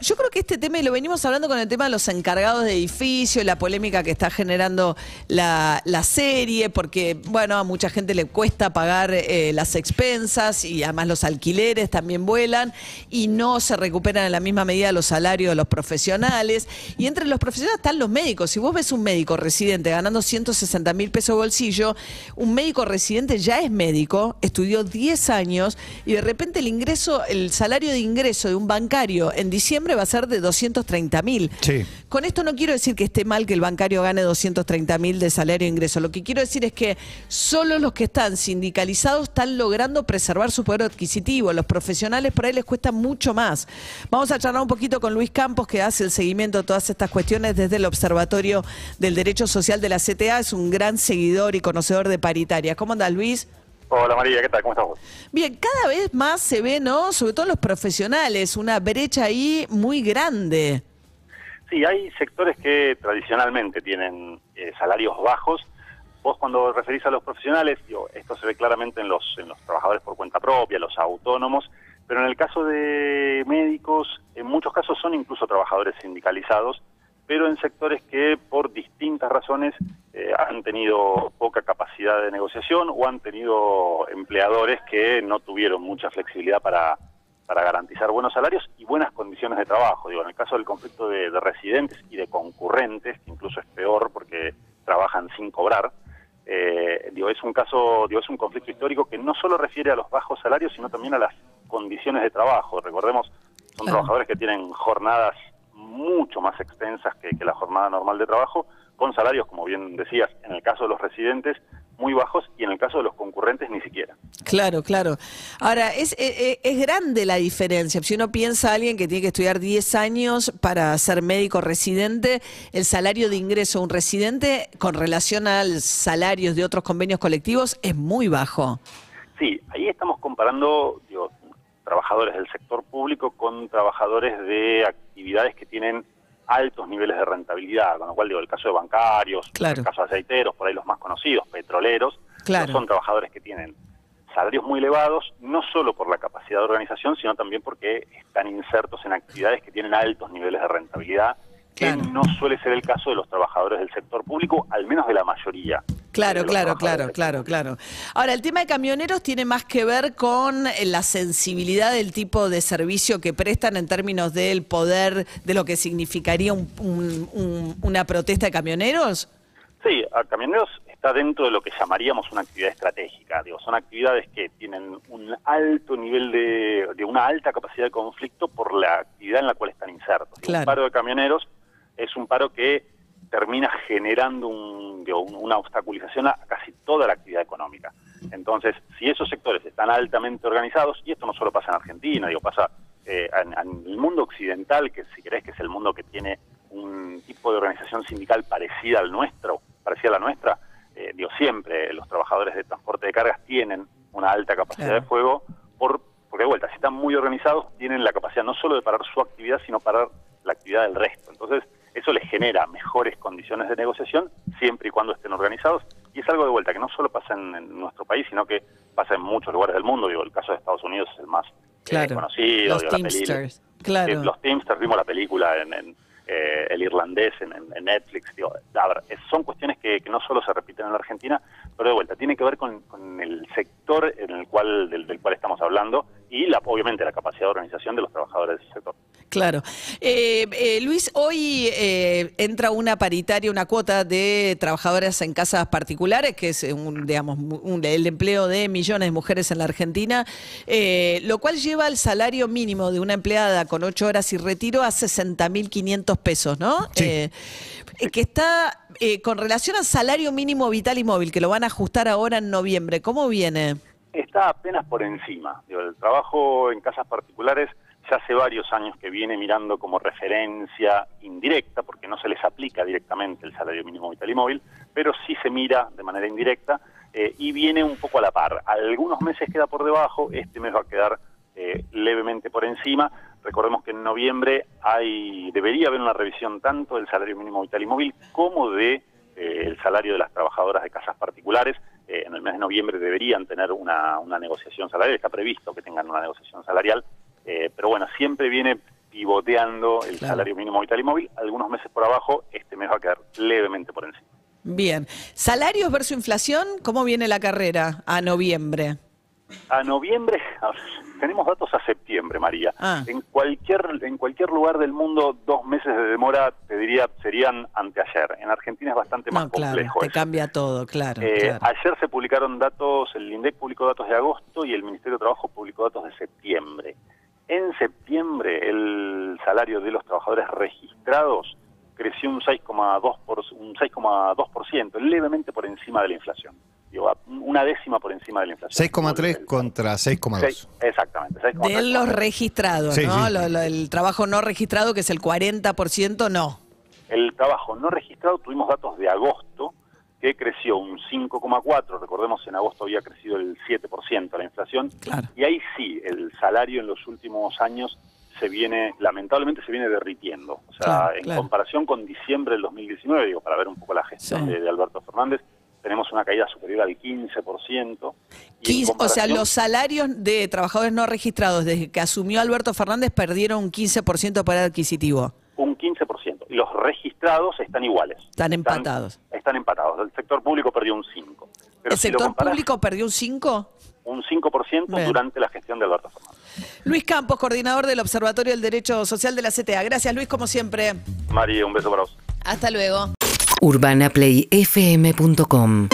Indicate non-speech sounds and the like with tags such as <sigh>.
Yo creo que este tema, y lo venimos hablando con el tema de los encargados de edificios, la polémica que está generando la, la serie, porque, bueno, a mucha gente le cuesta pagar eh, las expensas y además los alquileres también vuelan y no se recuperan en la misma medida los salarios de los profesionales. Y entre los profesionales están los médicos. Si vos ves un médico residente ganando 160 mil pesos bolsillo, un médico residente ya es médico, estudió 10 años y de repente el ingreso, el salario de ingreso de un bancario en diciembre va a ser de 230 mil. Sí. Con esto no quiero decir que esté mal que el bancario gane 230 mil de salario de ingreso. Lo que quiero decir es que solo los que están sindicalizados están logrando preservar su poder adquisitivo. Los profesionales por ahí les cuesta mucho más. Vamos a charlar un poquito con Luis Campos, que hace el seguimiento de todas estas cuestiones desde el Observatorio del Derecho Social de la CTA. Es un gran seguidor y conocedor de paritaria. ¿Cómo andas, Luis? Hola María, ¿qué tal? ¿Cómo estás vos? Bien, cada vez más se ve, ¿no? Sobre todo los profesionales, una brecha ahí muy grande. Sí, hay sectores que tradicionalmente tienen eh, salarios bajos. Vos cuando referís a los profesionales, digo, esto se ve claramente en los, en los trabajadores por cuenta propia, los autónomos, pero en el caso de médicos, en muchos casos son incluso trabajadores sindicalizados, pero en sectores que por distintas razones eh, han tenido poca capacidad de negociación o han tenido empleadores que no tuvieron mucha flexibilidad para, para garantizar buenos salarios y buenas condiciones de trabajo. Digo, en el caso del conflicto de, de residentes y de concurrentes, que incluso es peor porque trabajan sin cobrar, eh, digo, es un caso, digo, es un conflicto histórico que no solo refiere a los bajos salarios, sino también a las condiciones de trabajo. Recordemos, son Claro. trabajadores que tienen jornadas mucho más extensas que, que la jornada normal de trabajo, con salarios, como bien decías, en el caso de los residentes, muy bajos y en el caso de los concurrentes ni siquiera. Claro, claro. Ahora, es, eh, eh, es grande la diferencia. Si uno piensa a alguien que tiene que estudiar 10 años para ser médico residente, el salario de ingreso de un residente con relación a salarios de otros convenios colectivos es muy bajo. Sí, ahí estamos comparando digo, trabajadores del sector público con trabajadores de actividades que tienen altos niveles de rentabilidad, con lo cual digo, el caso de bancarios, Claro. el caso de aceiteros, por ahí los más conocidos, petroleros, Claro. no son trabajadores que tienen salarios muy elevados, no solo por la capacidad de organización, sino también porque están insertos en actividades que tienen altos niveles de rentabilidad, Claro. que no suele ser el caso de los trabajadores del sector público, al menos de la mayoría. Claro, claro, claro, claro, claro. Ahora, el tema de camioneros tiene más que ver con eh, la sensibilidad del tipo de servicio que prestan en términos del poder, de lo que significaría un- un- un- una protesta de camioneros. Sí, a camioneros está dentro de lo que llamaríamos una actividad estratégica. Digo, son actividades que tienen un alto nivel de, de una alta capacidad de conflicto por la actividad en la cual están insertos. Claro. Un paro de camioneros es un paro que termina generando un- digo, un- una obstaculización a casi toda la actividad económica. Entonces, si esos sectores están altamente organizados, y esto no solo pasa en Argentina, digo, pasa eh, en, en el mundo occidental, que si querés que es el mundo que tiene un tipo de organización sindical parecida al nuestro, parecida a la nuestra, eh, digo, siempre los trabajadores de transporte de cargas tienen una alta capacidad Claro. de fuego, por, porque de vuelta, si están muy organizados, tienen la capacidad no solo de parar su actividad, sino parar la actividad del resto. Entonces, genera mejores condiciones de negociación, siempre y cuando estén organizados, y es algo de vuelta que no solo pasa en, en nuestro país, sino que pasa en muchos lugares del mundo. Digo, el caso de Estados Unidos es el más eh, Claro. conocido. Los digo, la Teamsters. Claro. eh, los Teamsters, vimos la película en, en, eh, El Irlandés en, en- en Netflix. Digo, a ver, es- son cuestiones que, que no solo se repiten en la Argentina, pero de vuelta, tiene que ver con, con el sector en el cual, del, del cual estamos hablando y la, obviamente la capacidad de organización de los trabajadores del sector. Claro. Eh, eh, Luis, hoy eh, entra una paritaria, una cuota de trabajadoras en casas particulares, que es un, digamos, un- el empleo de millones de mujeres en la Argentina, eh, lo cual lleva el salario mínimo de una empleada con ocho horas y retiro a 60.500 pesos, ¿no? Sí. Eh, eh, que está eh, con relación al salario mínimo vital y móvil, que lo van a ajustar ahora en noviembre. ¿Cómo viene? Está apenas por encima. El trabajo en casas particulares ya hace varios años que viene mirando como referencia indirecta, porque no se les aplica directamente el salario mínimo vital y móvil, pero sí se mira de manera indirecta eh, y viene un poco a la par. Algunos meses queda por debajo, este mes va a quedar eh, levemente por encima. Recordemos que en noviembre hay debería haber una revisión tanto del salario mínimo vital y móvil como de eh, el salario de las trabajadoras de casas particulares. eh, en el mes de noviembre deberían tener una, una negociación salarial, está previsto que tengan una negociación salarial, pero bueno, siempre viene pivoteando el Claro. salario mínimo vital y móvil, algunos meses por abajo, este mes va a quedar levemente por encima. Bien. Salarios versus inflación, ¿cómo viene la carrera a noviembre? A noviembre, <laughs> tenemos datos a septiembre, María. Ah. En cualquier en cualquier lugar del mundo, dos meses de demora, te diría, serían anteayer. En Argentina es bastante más No, claro, complejo. te eso. cambia todo, claro. Eh, claro. Ayer se publicaron datos, el INDEC publicó datos de agosto y el Ministerio de Trabajo publicó datos de septiembre. En septiembre el salario de los trabajadores registrados creció un 6,2 por, un 6,2%, levemente por encima de la inflación. Digo, una décima por encima de la inflación. 6,3 contra 6,2. Seis- exactamente. 6,3 De los contra- registrados, Sí, ¿no? sí. Lo- lo- el trabajo no registrado, que es el 40%, no. El trabajo no registrado, tuvimos datos de agosto, que creció un 5,4, recordemos en agosto había crecido el 7% la inflación, Claro. y ahí sí, el salario en los últimos años se viene, lamentablemente se viene derritiendo. O sea, Claro, en claro. comparación con diciembre del 2019, digo, para ver un poco la gestión Sí. de, de Alberto Fernández, tenemos una caída superior al 15%. y en 15 o sea, los salarios de trabajadores no registrados desde que asumió Alberto Fernández perdieron un 15% de poder adquisitivo. un 15%. Y los registrados están iguales. Están empatados. Están, empatados. El sector público perdió un 5%. Pero ¿El si sector comparás, público perdió un 5%? Un 5% Bien. durante la gestión de Alberto Fernández. Luis Campos, coordinador del Observatorio del Derecho Social de la CTA. Gracias, Luis, como siempre. María, un beso para vos. Hasta luego. urbanaplayfm.com